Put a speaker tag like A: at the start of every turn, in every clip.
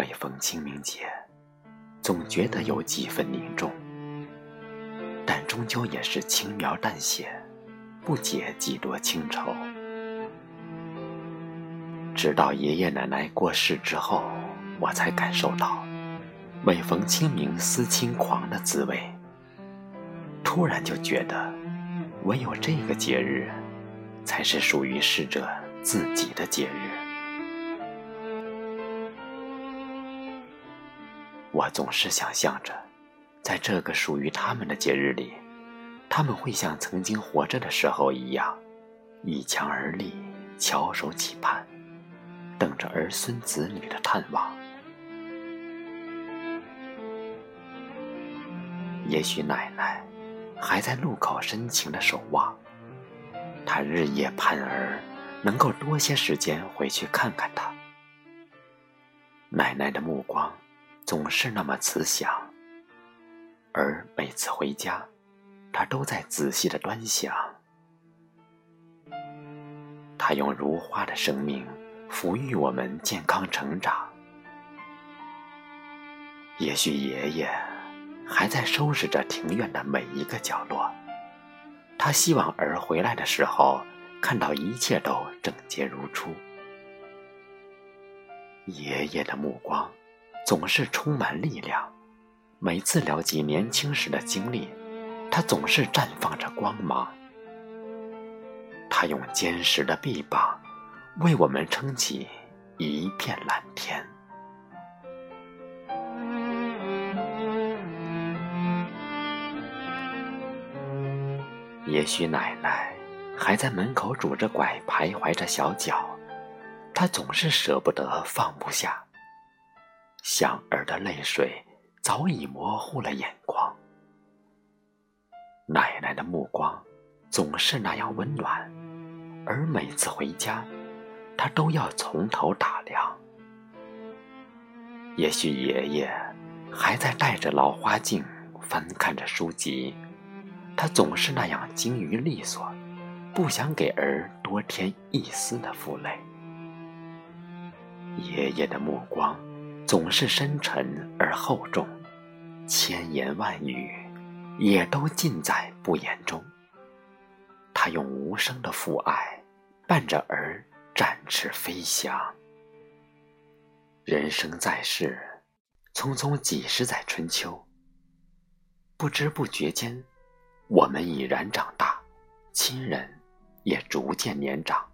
A: 每逢清明节，总觉得有几分凝重，但终究也是轻描淡写，不解几多情愁。直到爷爷奶奶过世之后，我才感受到每逢清明思亲狂的滋味。突然就觉得，唯有这个节日，才是属于逝者自己的节日。我总是想象着，在这个属于他们的节日里，他们会像曾经活着的时候一样，倚墙而立，翘首企盼，等着儿孙子女的探望。也许奶奶还在路口深情的守望，她日夜盼儿能够多些时间回去看看她。奶奶的目光。总是那么慈祥，而每次回家，他都在仔细的端详。他用如花的生命抚育我们健康成长。也许爷爷还在收拾着庭院的每一个角落，他希望儿回来的时候看到一切都整洁如初。爷爷的目光。总是充满力量。每次聊起年轻时的经历，他总是绽放着光芒。他用坚实的臂膀为我们撑起一片蓝天。也许奶奶还在门口拄着拐徘徊着小脚，她总是舍不得放不下。想儿的泪水早已模糊了眼眶，奶奶的目光总是那样温暖，而每次回家，她都要从头打量。也许爷爷还在戴着老花镜翻看着书籍，他总是那样精于利索，不想给儿多添一丝的负累。爷爷的目光。总是深沉而厚重，千言万语也都尽在不言中。他用无声的父爱伴着儿展翅飞翔。人生在世，匆匆几十载春秋，不知不觉间，我们已然长大，亲人也逐渐年长。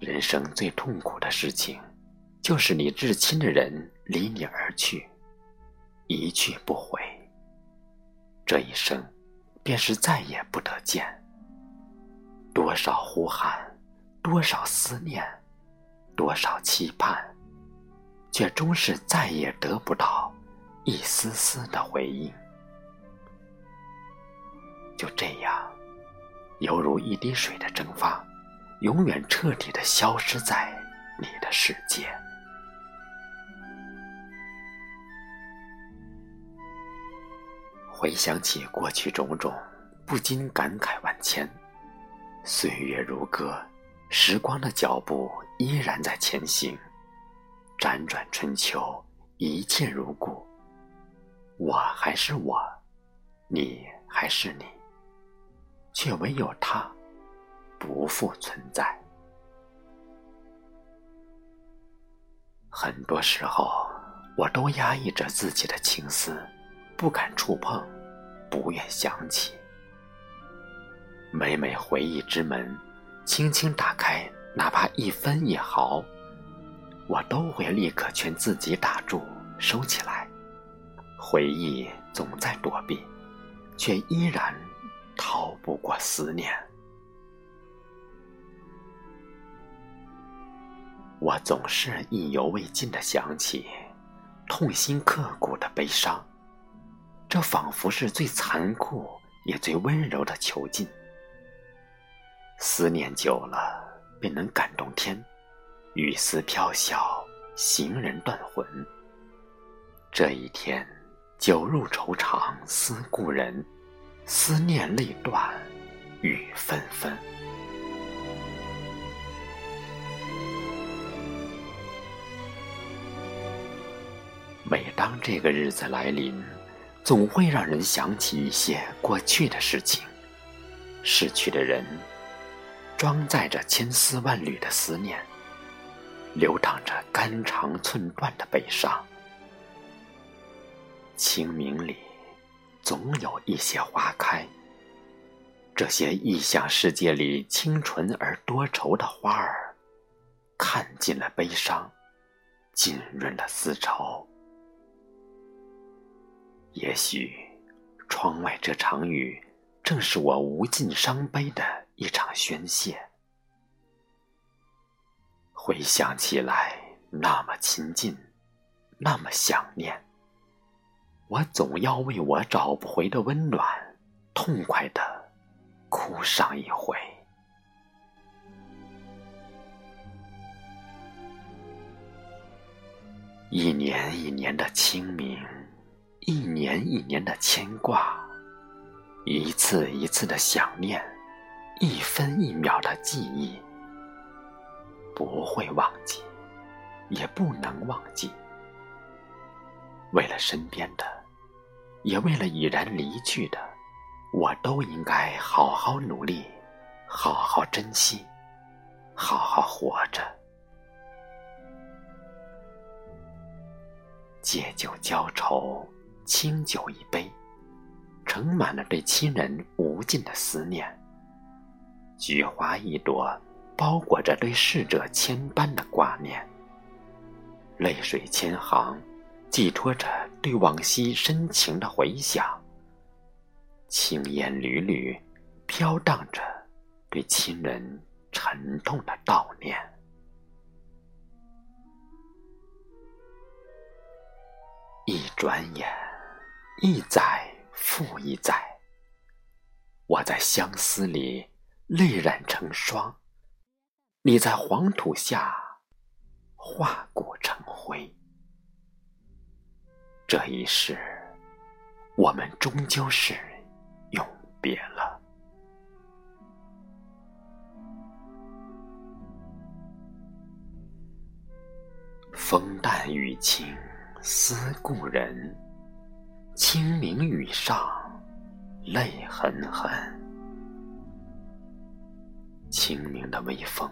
A: 人生最痛苦的事情，就是你至亲的人离你而去，一去不回。这一生，便是再也不得见。多少呼喊，多少思念，多少期盼，却终是再也得不到一丝丝的回应。就这样，犹如一滴水的蒸发。永远彻底的消失在你的世界。回想起过去种种，不禁感慨万千。岁月如歌，时光的脚步依然在前行。辗转春秋，一切如故。我还是我，你还是你，却唯有他。不复存在。很多时候，我都压抑着自己的情思，不敢触碰，不愿想起。每每回忆之门轻轻打开，哪怕一分一毫，我都会立刻劝自己打住，收起来。回忆总在躲避，却依然逃不过思念。我总是意犹未尽的想起，痛心刻骨的悲伤，这仿佛是最残酷也最温柔的囚禁。思念久了，便能感动天，雨丝飘小，行人断魂。这一天，酒入愁肠思故人，思念泪断，雨纷纷。每当这个日子来临，总会让人想起一些过去的事情，逝去的人，装载着千丝万缕的思念，流淌着肝肠寸断的悲伤。清明里，总有一些花开。这些异想世界里清纯而多愁的花儿，看尽了悲伤，浸润了丝绸。也许，窗外这场雨，正是我无尽伤悲的一场宣泄。回想起来，那么亲近，那么想念。我总要为我找不回的温暖，痛快的。哭上一回。一年一年的清明，年一年的牵挂，一次一次的想念，一分一秒的记忆，不会忘记，也不能忘记。为了身边的，也为了已然离去的。我都应该好好努力，好好珍惜，好好活着。借酒浇愁，清酒一杯，盛满了对亲人无尽的思念。菊花一朵，包裹着对逝者千般的挂念。泪水千行，寄托着对往昔深情的回想。青烟缕缕，飘荡着对亲人沉痛的悼念。一转眼，一载复一载，我在相思里泪染成霜，你在黄土下化骨成灰。这一世，我们终究是。永别了。风淡雨轻思故人，清明雨上泪痕痕。清明的微风，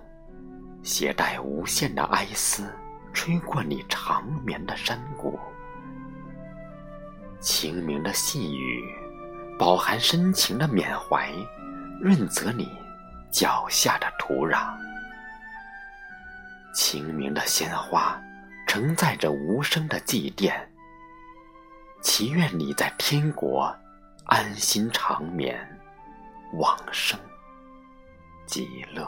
A: 携带无限的哀思，吹过你长眠的山谷。清明的细雨。饱含深情的缅怀，润泽你脚下的土壤。清明的鲜花，承载着无声的祭奠。祈愿你在天国安心长眠，往生极乐。